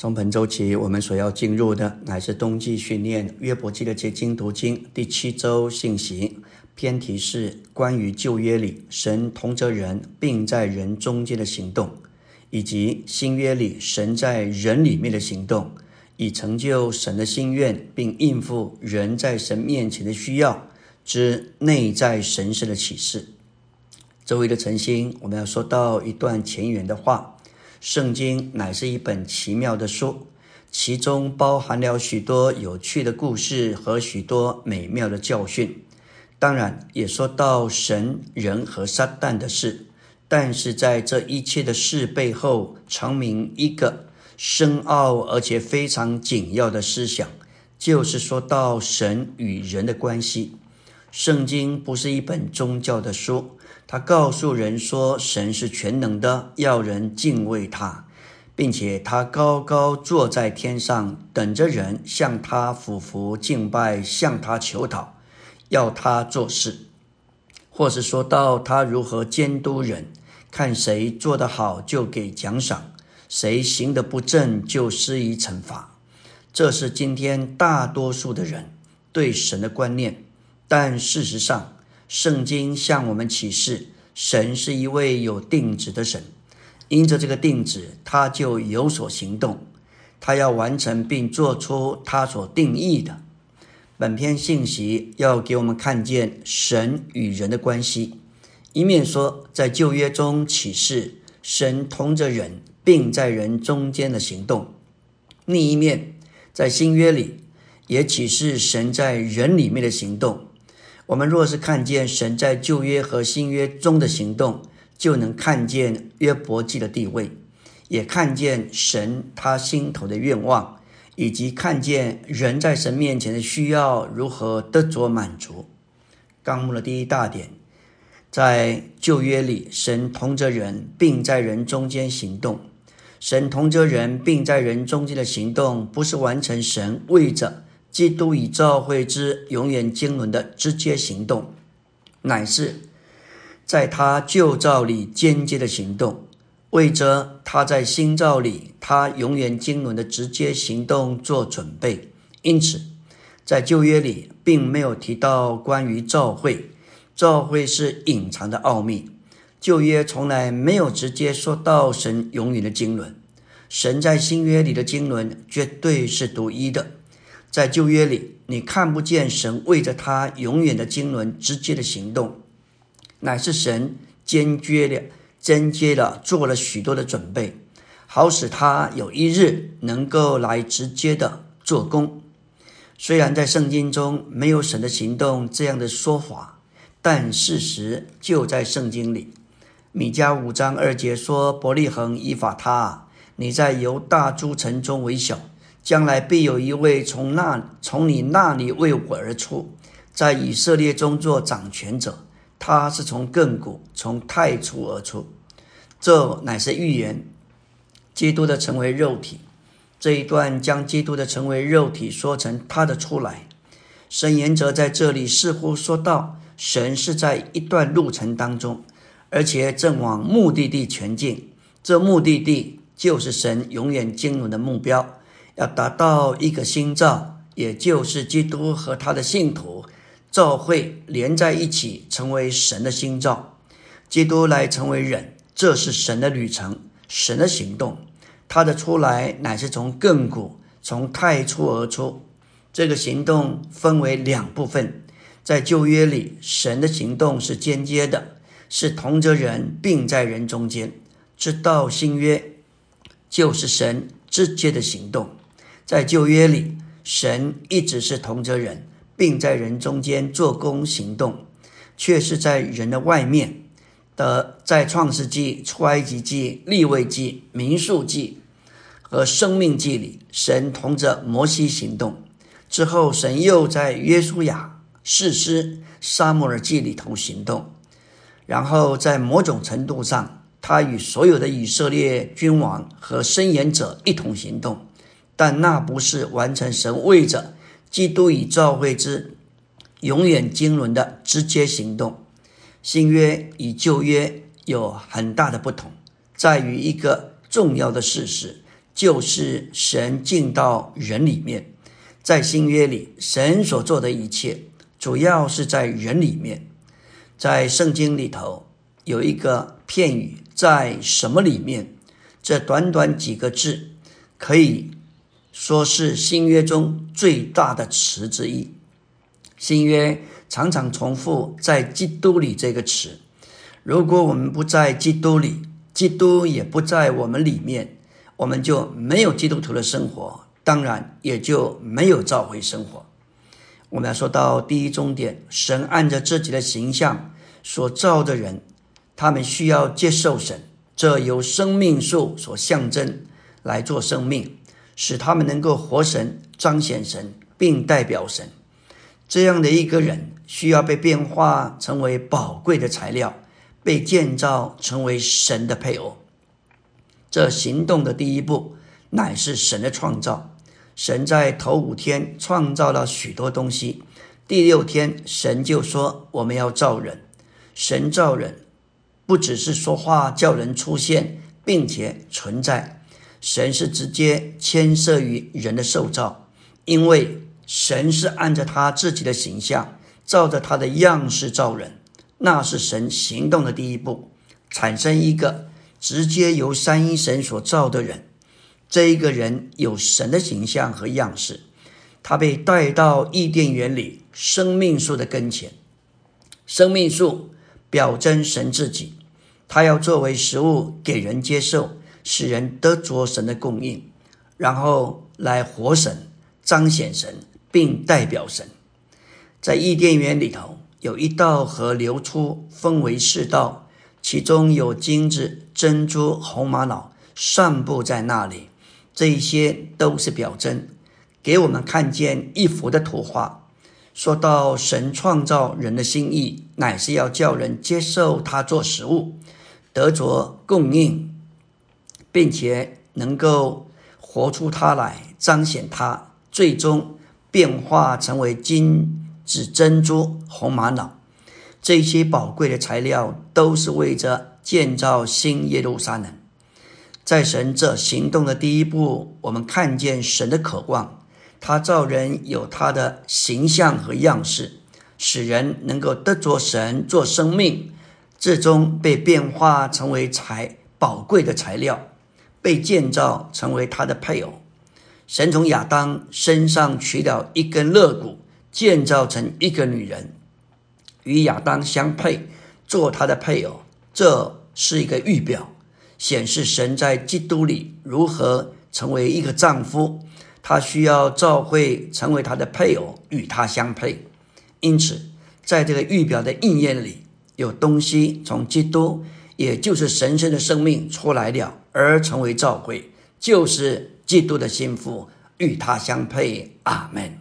从本周起，我们所要进入的乃是冬季训练约伯记的结晶读经第七周信息。偏题是关于旧约里神同着人并在人中间的行动，以及新约里神在人里面的行动，以成就神的心愿，并应付人在神面前的需要之内在神圣的启示。周围的晨星，我们要说到一段前缘的话。圣经乃是一本奇妙的书，其中包含了许多有趣的故事和许多美妙的教训。当然，也说到神、人和撒旦的事。但是在这一切的事背后，藏明一个深奥而且非常紧要的思想，就是说到神与人的关系。圣经不是一本宗教的书。他告诉人说：“神是全能的，要人敬畏他，并且他高高坐在天上，等着人向他俯伏敬拜，向他求讨，要他做事，或是说到他如何监督人，看谁做得好就给奖赏，谁行得不正就施以惩罚。这是今天大多数的人对神的观念，但事实上。”圣经向我们启示，神是一位有定旨的神，因着这个定旨，他就有所行动，他要完成并做出他所定义的。本篇信息要给我们看见神与人的关系，一面说在旧约中启示神同着人，并在人中间的行动；另一面在新约里也启示神在人里面的行动。我们若是看见神在旧约和新约中的行动，就能看见约伯记的地位，也看见神他心头的愿望，以及看见人在神面前的需要如何得着满足。纲目的第一大点，在旧约里，神同着人，并在人中间行动。神同着人，并在人中间的行动，不是完成神为着。基督与教会之永远经纶的直接行动，乃是在他旧造里间接的行动，为着他在新造里他永远经纶的直接行动做准备。因此，在旧约里并没有提到关于教会，教会是隐藏的奥秘。旧约从来没有直接说到神永远的经纶，神在新约里的经纶绝对是独一的。在旧约里，你看不见神为着他永远的经纶直接的行动，乃是神坚决的、间接的做了许多的准备，好使他有一日能够来直接的做工。虽然在圣经中没有神的行动这样的说法，但事实就在圣经里。米迦五章二节说：“伯利恒依法他，你在犹大诸城中为小。”将来必有一位从那从你那里为我而出，在以色列中做掌权者。他是从亘古从太初而出，这乃是预言基督的成为肉体。这一段将基督的成为肉体说成他的出来。申言者在这里似乎说到，神是在一段路程当中，而且正往目的地前进。这目的地就是神永远经纶的目标。要达到一个心造，也就是基督和他的信徒教会连在一起，成为神的心造。基督来成为人，这是神的旅程，神的行动。他的出来乃是从亘古，从太初而出。这个行动分为两部分。在旧约里，神的行动是间接的，是同着人，并在人中间；直到新约，就是神直接的行动。在旧约里，神一直是同着人，并在人中间做工行动，却是在人的外面的。在创世纪、出埃及记、立位记、民数记和生命记里，神同着摩西行动。之后，神又在约书亚、士师、沙漠耳记里头行动。然后，在某种程度上，他与所有的以色列君王和申言者一同行动。但那不是完成神为着基督与教会之永远经纶的直接行动。新约与旧约有很大的不同，在于一个重要的事实，就是神进到人里面。在新约里，神所做的一切，主要是在人里面。在圣经里头有一个片语，在什么里面？这短短几个字，可以说是新约中最大的词之一。新约常常重复“在基督里”这个词。如果我们不在基督里，基督也不在我们里面，我们就没有基督徒的生活，当然也就没有召回生活。我们要说到第一终点，神按着自己的形象所造的人，他们需要接受神。这由生命树所象征来做生命，使他们能够活神、彰显神，并代表神。这样的一个人需要被变化成为宝贵的材料，被建造成为神的配偶。这行动的第一步乃是神的创造。神在头五天创造了许多东西，第六天神就说：“我们要造人。”神造人。不只是说话叫人出现，并且存在，神是直接牵涉于人的受造，因为神是按着他自己的形象，照着他的样式造人，那是神行动的第一步，产生一个直接由三一神所造的人。这一个人有神的形象和样式，他被带到伊甸园里生命树的跟前，生命树表征神自己。他要作为食物给人接受，使人得着神的供应，然后来活神、彰显神，并代表神。在伊甸园里头有一道河流出，分为四道，其中有金子、珍珠、红玛瑙散布在那里。这一些都是表征，给我们看见一幅的图画。说到神创造人的心意，乃是要叫人接受他做食物。得着供应，并且能够活出它来，彰显它，最终变化成为金子、珍珠、红玛瑙，这些宝贵的材料，都是为着建造新耶路撒冷。在神这行动的第一步，我们看见神的渴望，他造人有他的形象和样式，使人能够得着神做生命。最终被变化成为材宝贵的材料，被建造成为他的配偶。神从亚当身上取了一根肋骨，建造成一个女人，与亚当相配，做他的配偶。这是一个预表，显示神在基督里如何成为一个丈夫。他需要召会成为他的配偶，与他相配。因此，在这个预表的应验里。有东西从基督，也就是神圣的生命出来了，而成为召会，就是基督的心腹，与他相配。阿门。